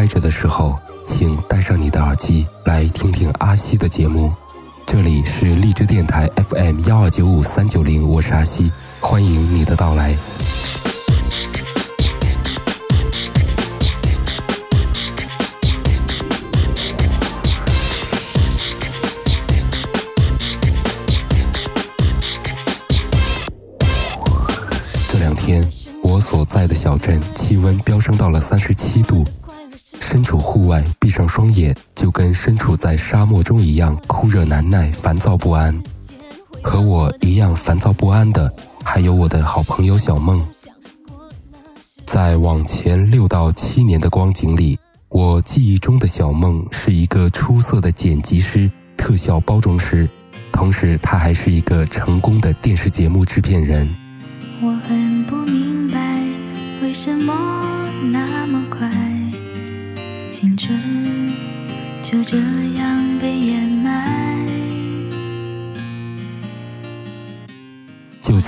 开着的时候，请戴上你的耳机，来听听阿西的节目。这里是荔枝电台 FM 幺二九五三九零，我是阿西，欢迎你的到来。这两天，我所在的小镇气温飙升到了三十七度。身处户外，闭上双眼，就跟身处在沙漠中一样酷热难耐、烦躁不安。和我一样烦躁不安的，还有我的好朋友小梦。在往前六到七年的光景里，我记忆中的小梦是一个出色的剪辑师、特效包装师，同时他还是一个成功的电视节目制片人。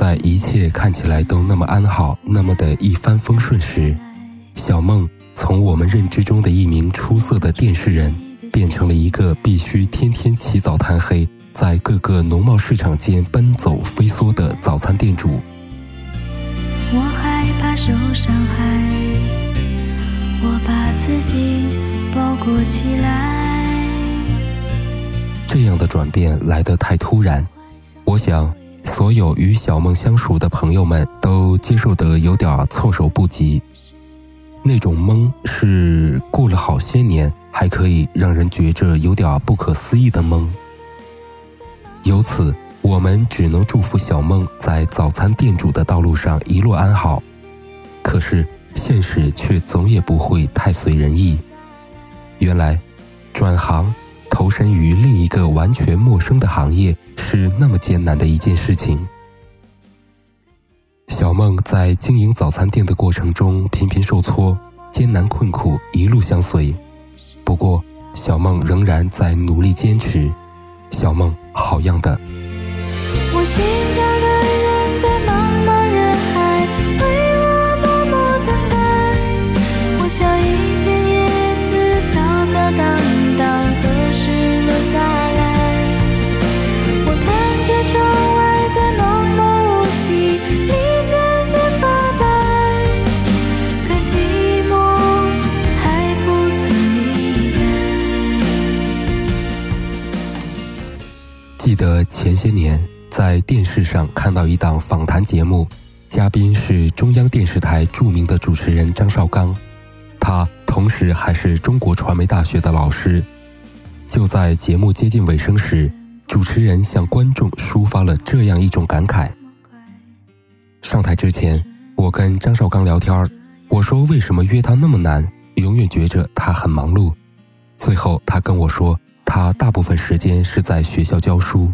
在一切看起来都那么安好、那么的一帆风顺时，小梦从我们认知中的一名出色的电视人，变成了一个必须天天起早贪黑，在各个农贸市场间奔走飞梭的早餐店主。我害怕受伤害，我把自己包裹起来。这样的转变来得太突然，我想，所有与小梦相熟的朋友们都接受得有点措手不及。那种懵是过了好些年还可以让人觉着有点不可思议的懵。由此。我们只能祝福小梦在早餐店主的道路上一路安好，可是现实却总也不会太随人意。原来，转行投身于另一个完全陌生的行业是那么艰难的一件事情。小梦在经营早餐店的过程中频频受挫，艰难困苦一路相随。不过，小梦仍然在努力坚持。小梦，好样的！我在电视上看到一档访谈节目，嘉宾是中央电视台著名的主持人张绍刚，他同时还是中国传媒大学的老师。就在节目接近尾声时，主持人向观众抒发了这样一种感慨：上台之前，我跟张绍刚聊天我说为什么约他那么难，永远觉着他很忙碌。最后他跟我说，他大部分时间是在学校教书。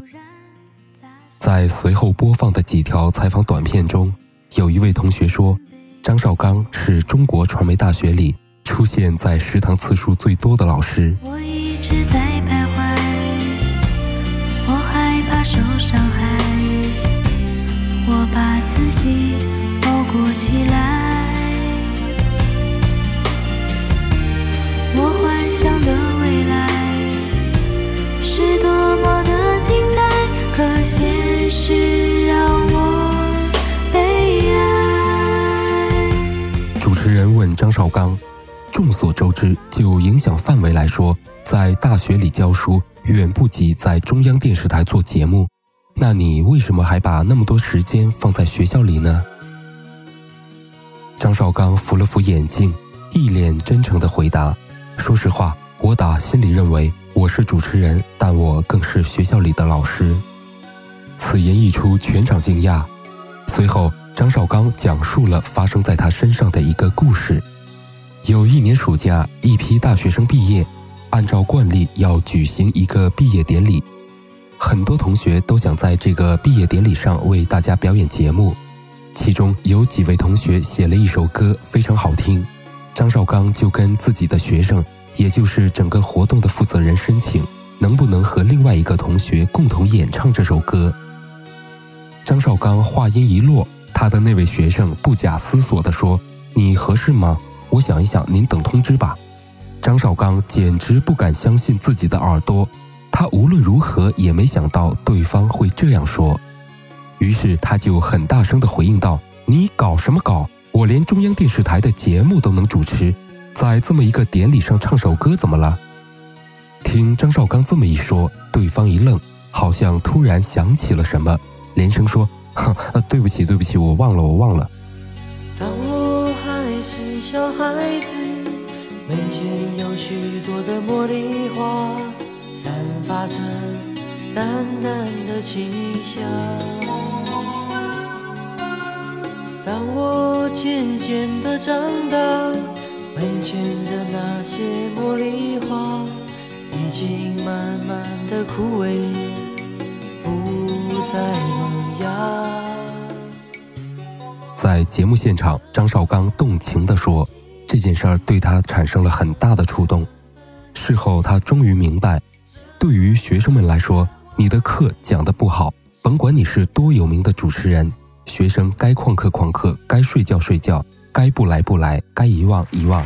在随后播放的几条采访短片中，有一位同学说，张绍刚是中国传媒大学里出现在食堂次数最多的老师。我一直在徘徊，我害怕受伤害，我把自己包裹起来，张绍刚：“众所周知，就影响范围来说，在大学里教书远不及在中央电视台做节目。那你为什么还把那么多时间放在学校里呢？”张绍刚扶了扶眼镜，一脸真诚地回答：“说实话，我打心里认为我是主持人，但我更是学校里的老师。”此言一出，全场惊讶。随后，张绍刚讲述了发生在他身上的一个故事。有一年暑假，一批大学生毕业，按照惯例要举行一个毕业典礼。很多同学都想在这个毕业典礼上为大家表演节目。其中有几位同学写了一首歌，非常好听。张绍刚就跟自己的学生，也就是整个活动的负责人申请，能不能和另外一个同学共同演唱这首歌。张绍刚话音一落，他的那位学生不假思索地说：“你合适吗？我想一想，您等通知吧。”张绍刚简直不敢相信自己的耳朵，他无论如何也没想到对方会这样说，于是他就很大声地回应道：“你搞什么搞？我连中央电视台的节目都能主持，在这么一个典礼上唱首歌怎么了？”听张绍刚这么一说，对方一愣，好像突然想起了什么，连声说：“哼，对不起，对不起，我忘了，我忘了。”当我还是小孩子，门前有许多的茉莉花，散发着淡淡的清香。当我渐渐的长大，门前的那些茉莉花已经慢慢的枯萎，不再在节目现场，张绍刚动情地说：“这件事儿对他产生了很大的触动。事后，他终于明白，对于学生们来说，你的课讲得不好，甭管你是多有名的主持人，学生该旷课旷课，该睡觉睡觉，该不来不来，该遗忘遗忘。”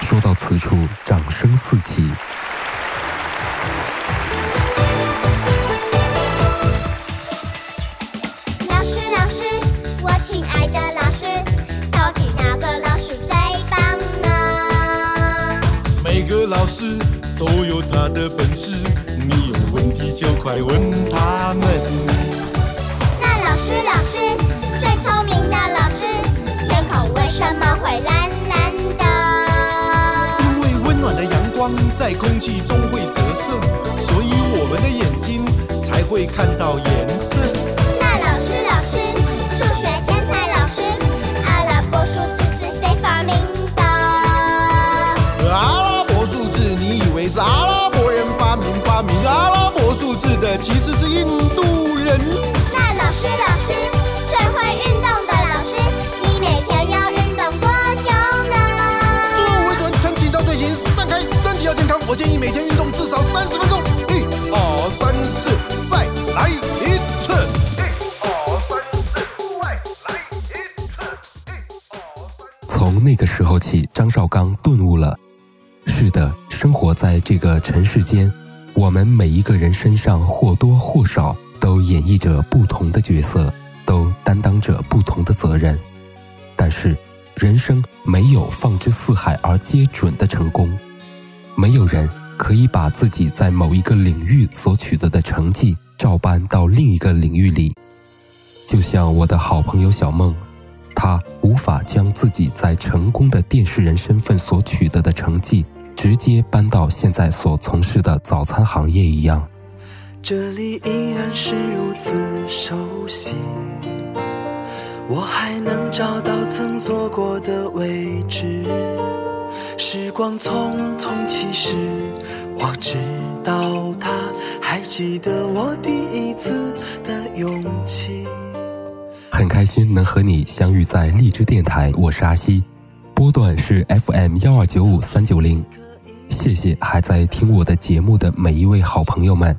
说到此处，掌声四起。他的本事，你有问题就快问他们。那老师，老师，最聪明的老师，天空为什么会蓝蓝的？因为温暖的阳光在空气中会折射，所以我们的眼睛才会看到颜色。那老师，老师，数学拉伯数字的，其实是印度人。那老师，老师，最会运动的老师，你每天要运动多久呢？做微转撑紧张队形，散开，身体要健康。我建议每天运动至少三十分钟。一、二、三、四，再来一次。从那个时候起，张绍刚顿悟了。是的，生活在这个尘世间，我们每一个人身上或多或少都演绎着不同的角色，都担当着不同的责任。但是，人生没有放之四海而皆准的成功，没有人可以把自己在某一个领域所取得的成绩照搬到另一个领域里。就像我的好朋友小梦，她无法将自己在成功的电视人身份所取得的成绩，直接搬到现在所从事的早餐行业一样。这里依然是如此熟悉，我还能找到曾坐过的位置。时光匆匆，其实我知道他还记得我第一次的勇气。很开心能和你相遇在荔枝电台，我是阿西，波段是 FM 幺二九五三九零。谢谢还在听我的节目的每一位好朋友们。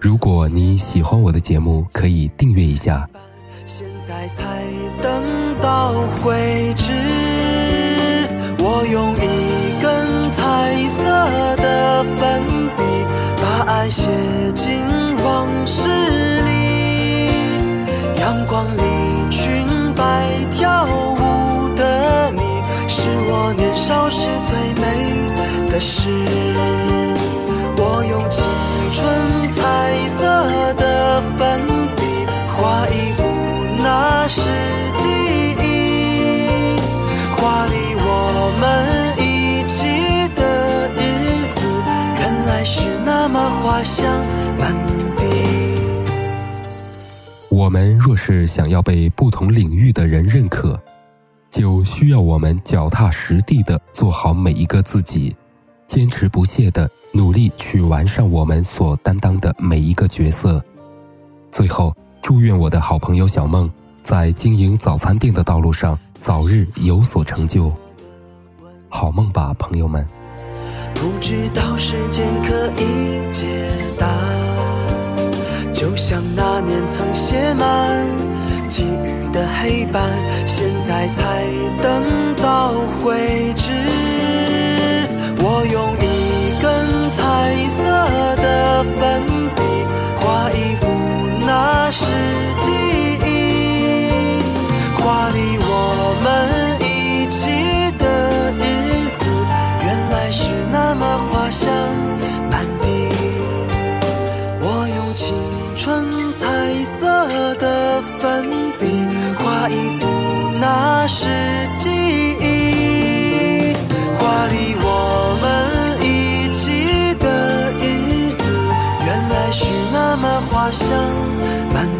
如果你喜欢我的节目，可以订阅一下。现在才等到会知，我用一根彩色的粉笔，把爱写进往事里。阳光里裙摆跳舞的你，是我年少时最的事。我用青春彩色的粉笔画一幅那时记忆，画里我们一起的日子，原来是那么花香满地。我们若是想要被不同领域的人认可，就需要我们脚踏实地的做好每一个自己，坚持不懈的努力去完善我们所担当的每一个角色。最后，祝愿我的好朋友小梦在经营早餐店的道路上早日有所成就。好梦吧，朋友们。不知道时间可以解答，就像那年曾写满寄语的黑板，现在才等到回执。我用么花香，满地